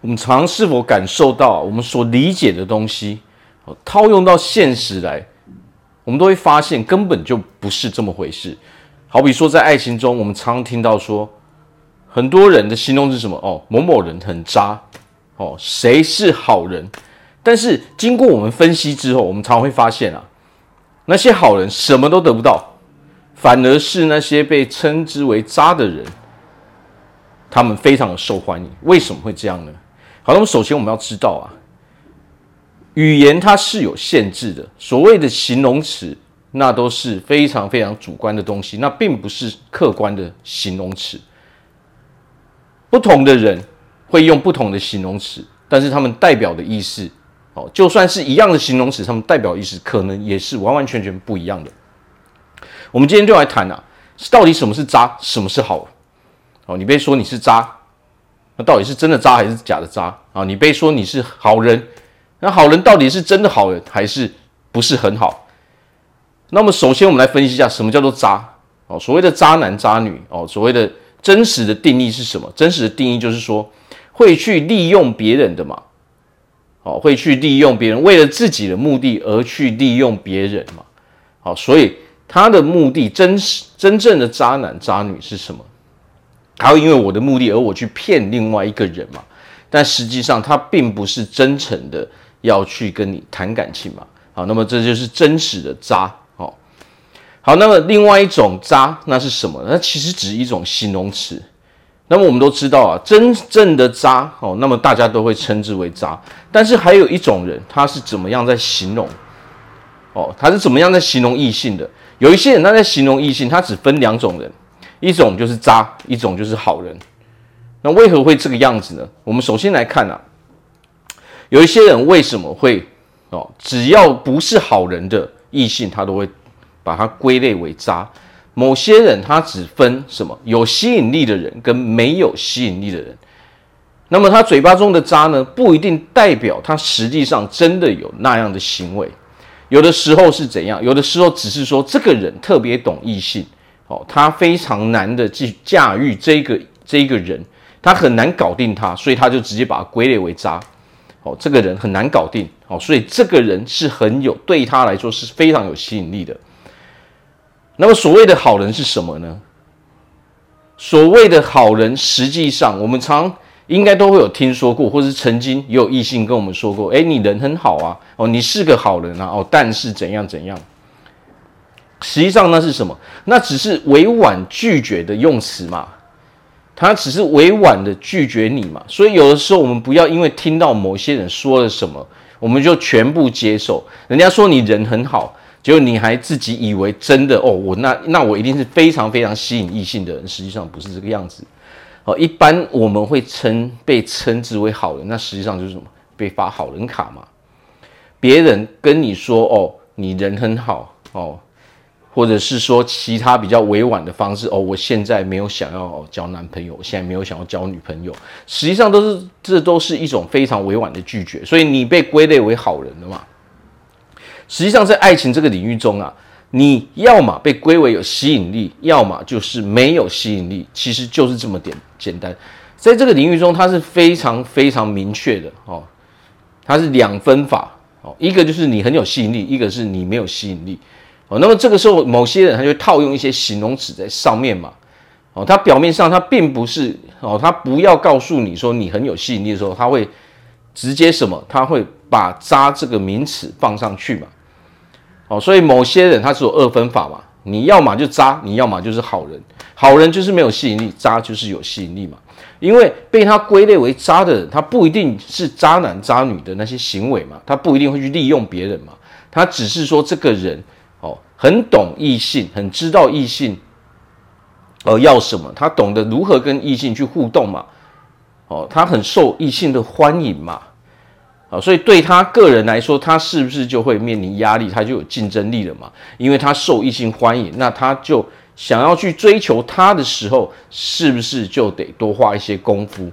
我们常是否感受到我们所理解的东西，套用到现实来，我们都会发现根本就不是这么回事。好比说，在爱情中，我们常听到说，很多人的形容是什么？哦，某某人很渣，哦，谁是好人？但是经过我们分析之后，我们常会发现啊，那些好人什么都得不到，反而是那些被称之为渣的人，他们非常的受欢迎。为什么会这样呢？好，那么首先我们要知道啊，语言它是有限制的，所谓的形容词，那都是非常非常主观的东西，那并不是客观的形容词。不同的人会用不同的形容词，但是他们代表的意思。哦，就算是一样的形容词，他们代表意思可能也是完完全全不一样的。我们今天就来谈啊，到底什么是渣，什么是好？哦，你别说你是渣，那到底是真的渣还是假的渣啊？你被说你是好人，那好人到底是真的好人还是不是很好？那么首先我们来分析一下什么叫做渣哦，所谓的渣男渣女哦，所谓的真实的定义是什么？真实的定义就是说会去利用别人的嘛。哦，会去利用别人，为了自己的目的而去利用别人嘛？好，所以他的目的真实真正的渣男渣女是什么？他会因为我的目的而我去骗另外一个人嘛？但实际上他并不是真诚的要去跟你谈感情嘛？好，那么这就是真实的渣。好，好，那么另外一种渣那是什么？那其实只是一种形容词。那么我们都知道啊，真正的渣哦，那么大家都会称之为渣。但是还有一种人，他是怎么样在形容？哦，他是怎么样在形容异性的？有一些人他在形容异性，他只分两种人，一种就是渣，一种就是好人。那为何会这个样子呢？我们首先来看啊，有一些人为什么会哦，只要不是好人的异性，他都会把它归类为渣。某些人他只分什么有吸引力的人跟没有吸引力的人，那么他嘴巴中的渣呢，不一定代表他实际上真的有那样的行为，有的时候是怎样？有的时候只是说这个人特别懂异性，哦，他非常难的去驾驭这个这一个人，他很难搞定他，所以他就直接把他归类为渣，哦，这个人很难搞定，哦，所以这个人是很有对他来说是非常有吸引力的。那么所谓的好人是什么呢？所谓的好人，实际上我们常应该都会有听说过，或是曾经也有异性跟我们说过：“诶，你人很好啊，哦，你是个好人啊，哦，但是怎样怎样。”实际上那是什么？那只是委婉拒绝的用词嘛，他只是委婉的拒绝你嘛。所以有的时候我们不要因为听到某些人说了什么，我们就全部接受。人家说你人很好。结果你还自己以为真的哦，我那那我一定是非常非常吸引异性的人，实际上不是这个样子。哦，一般我们会称被称之为好人，那实际上就是什么？被发好人卡嘛。别人跟你说哦，你人很好哦，或者是说其他比较委婉的方式哦，我现在没有想要交男朋友，我现在没有想要交女朋友，实际上都是这都是一种非常委婉的拒绝，所以你被归类为好人了嘛。实际上，在爱情这个领域中啊，你要么被归为有吸引力，要么就是没有吸引力，其实就是这么点简单。在这个领域中，它是非常非常明确的哦，它是两分法哦，一个就是你很有吸引力，一个是你没有吸引力哦。那么这个时候，某些人他就套用一些形容词在上面嘛哦，他表面上他并不是哦，他不要告诉你说你很有吸引力的时候，他会直接什么？他会把“渣”这个名词放上去嘛。哦，所以某些人他是有二分法嘛，你要么就渣，你要么就是好人。好人就是没有吸引力，渣就是有吸引力嘛。因为被他归类为渣的人，他不一定是渣男渣女的那些行为嘛，他不一定会去利用别人嘛，他只是说这个人，很懂异性，很知道异性呃要什么，他懂得如何跟异性去互动嘛，哦，他很受异性的欢迎嘛。啊，所以对他个人来说，他是不是就会面临压力？他就有竞争力了嘛？因为他受异性欢迎，那他就想要去追求他的时候，是不是就得多花一些功夫？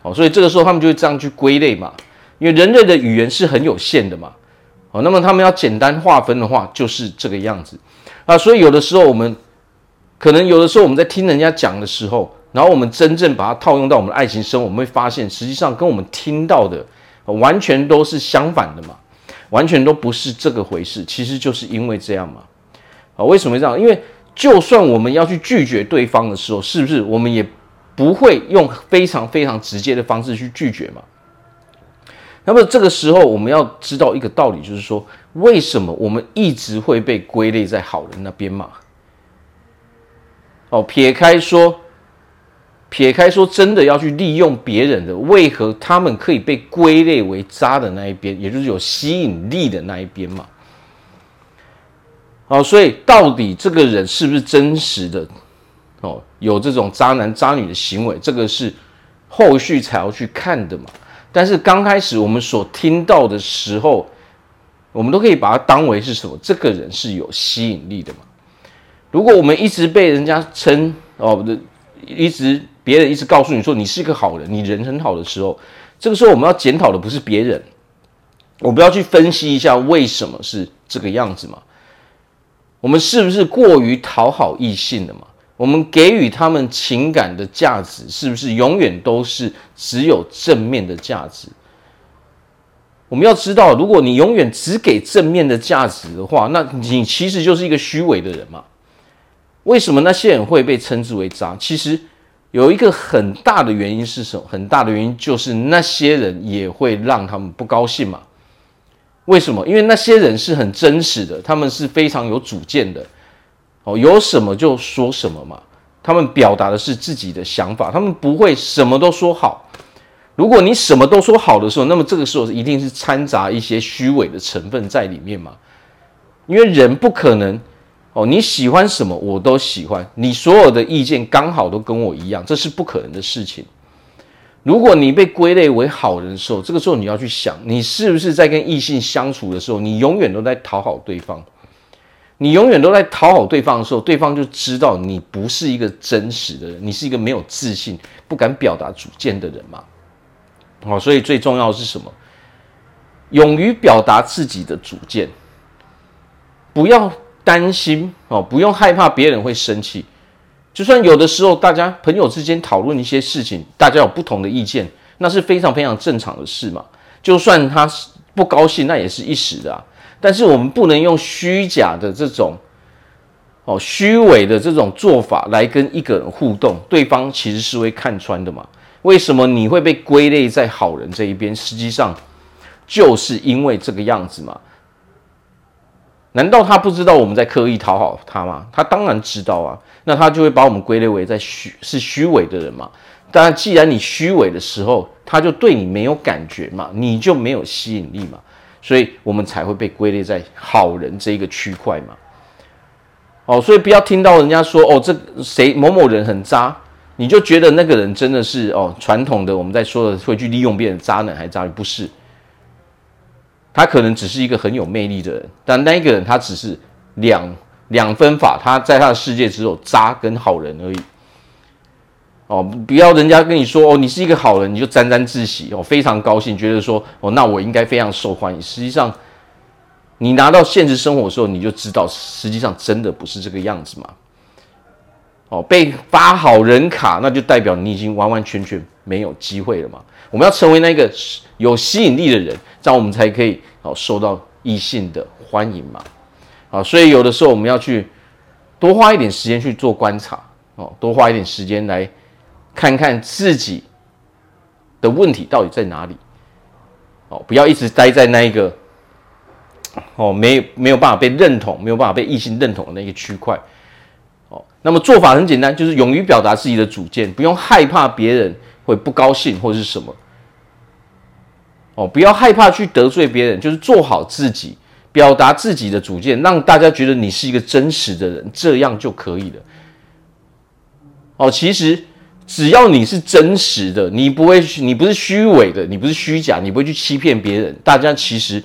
哦，所以这个时候他们就会这样去归类嘛。因为人类的语言是很有限的嘛。好，那么他们要简单划分的话，就是这个样子啊。所以有的时候我们可能有的时候我们在听人家讲的时候，然后我们真正把它套用到我们的爱情生活，我们会发现，实际上跟我们听到的完全都是相反的嘛，完全都不是这个回事。其实就是因为这样嘛，啊，为什么会这样？因为就算我们要去拒绝对方的时候，是不是我们也不会用非常非常直接的方式去拒绝嘛？那么这个时候，我们要知道一个道理，就是说，为什么我们一直会被归类在好人那边嘛？哦，撇开说。撇开说，真的要去利用别人的，为何他们可以被归类为渣的那一边，也就是有吸引力的那一边嘛？好，所以到底这个人是不是真实的？哦，有这种渣男渣女的行为，这个是后续才要去看的嘛。但是刚开始我们所听到的时候，我们都可以把它当为是什么？这个人是有吸引力的嘛？如果我们一直被人家称哦，不一直。别人一直告诉你说你是一个好人，你人很好的时候，这个时候我们要检讨的不是别人，我们要去分析一下为什么是这个样子嘛？我们是不是过于讨好异性了嘛？我们给予他们情感的价值是不是永远都是只有正面的价值？我们要知道，如果你永远只给正面的价值的话，那你其实就是一个虚伪的人嘛？为什么那些人会被称之为渣？其实。有一个很大的原因是什么？很大的原因就是那些人也会让他们不高兴嘛？为什么？因为那些人是很真实的，他们是非常有主见的，哦，有什么就说什么嘛。他们表达的是自己的想法，他们不会什么都说好。如果你什么都说好的时候，那么这个时候一定是掺杂一些虚伪的成分在里面嘛？因为人不可能。哦，你喜欢什么我都喜欢，你所有的意见刚好都跟我一样，这是不可能的事情。如果你被归类为好人的时候，这个时候你要去想，你是不是在跟异性相处的时候，你永远都在讨好对方？你永远都在讨好对方的时候，对方就知道你不是一个真实的人，你是一个没有自信、不敢表达主见的人嘛。哦，所以最重要的是什么？勇于表达自己的主见，不要。担心哦，不用害怕别人会生气。就算有的时候大家朋友之间讨论一些事情，大家有不同的意见，那是非常非常正常的事嘛。就算他是不高兴，那也是一时的啊。但是我们不能用虚假的这种哦虚伪的这种做法来跟一个人互动，对方其实是会看穿的嘛。为什么你会被归类在好人这一边？实际上就是因为这个样子嘛。难道他不知道我们在刻意讨好他吗？他当然知道啊，那他就会把我们归类为在虚是虚伪的人嘛。但既然你虚伪的时候，他就对你没有感觉嘛，你就没有吸引力嘛，所以我们才会被归类在好人这一个区块嘛。哦，所以不要听到人家说哦，这谁某某人很渣，你就觉得那个人真的是哦传统的我们在说的会去利用别人渣男还渣女？不是。他可能只是一个很有魅力的人，但那一个人他只是两两分法，他在他的世界只有渣跟好人而已。哦，不要人家跟你说哦，你是一个好人，你就沾沾自喜哦，非常高兴，觉得说哦，那我应该非常受欢迎。实际上，你拿到现实生活的时候，你就知道，实际上真的不是这个样子嘛。哦，被发好人卡，那就代表你已经完完全全没有机会了嘛。我们要成为那个有吸引力的人，这样我们才可以哦受到异性的欢迎嘛。啊，所以有的时候我们要去多花一点时间去做观察哦，多花一点时间来看看自己的问题到底在哪里哦，不要一直待在那一个哦没没有办法被认同、没有办法被异性认同的那个区块。哦那么做法很简单，就是勇于表达自己的主见，不用害怕别人会不高兴或者是什么。哦，不要害怕去得罪别人，就是做好自己，表达自己的主见，让大家觉得你是一个真实的人，这样就可以了。哦，其实只要你是真实的，你不会，你不是虚伪的，你不是虚假，你不会去欺骗别人，大家其实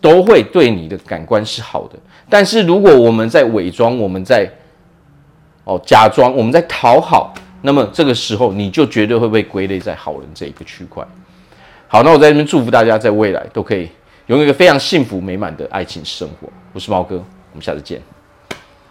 都会对你的感官是好的。但是如果我们在伪装，我们在哦假装，我们在讨好，那么这个时候你就绝对会被归类在好人这一个区块。好，那我在这边祝福大家，在未来都可以拥有一个非常幸福美满的爱情生活。我是毛哥，我们下次见。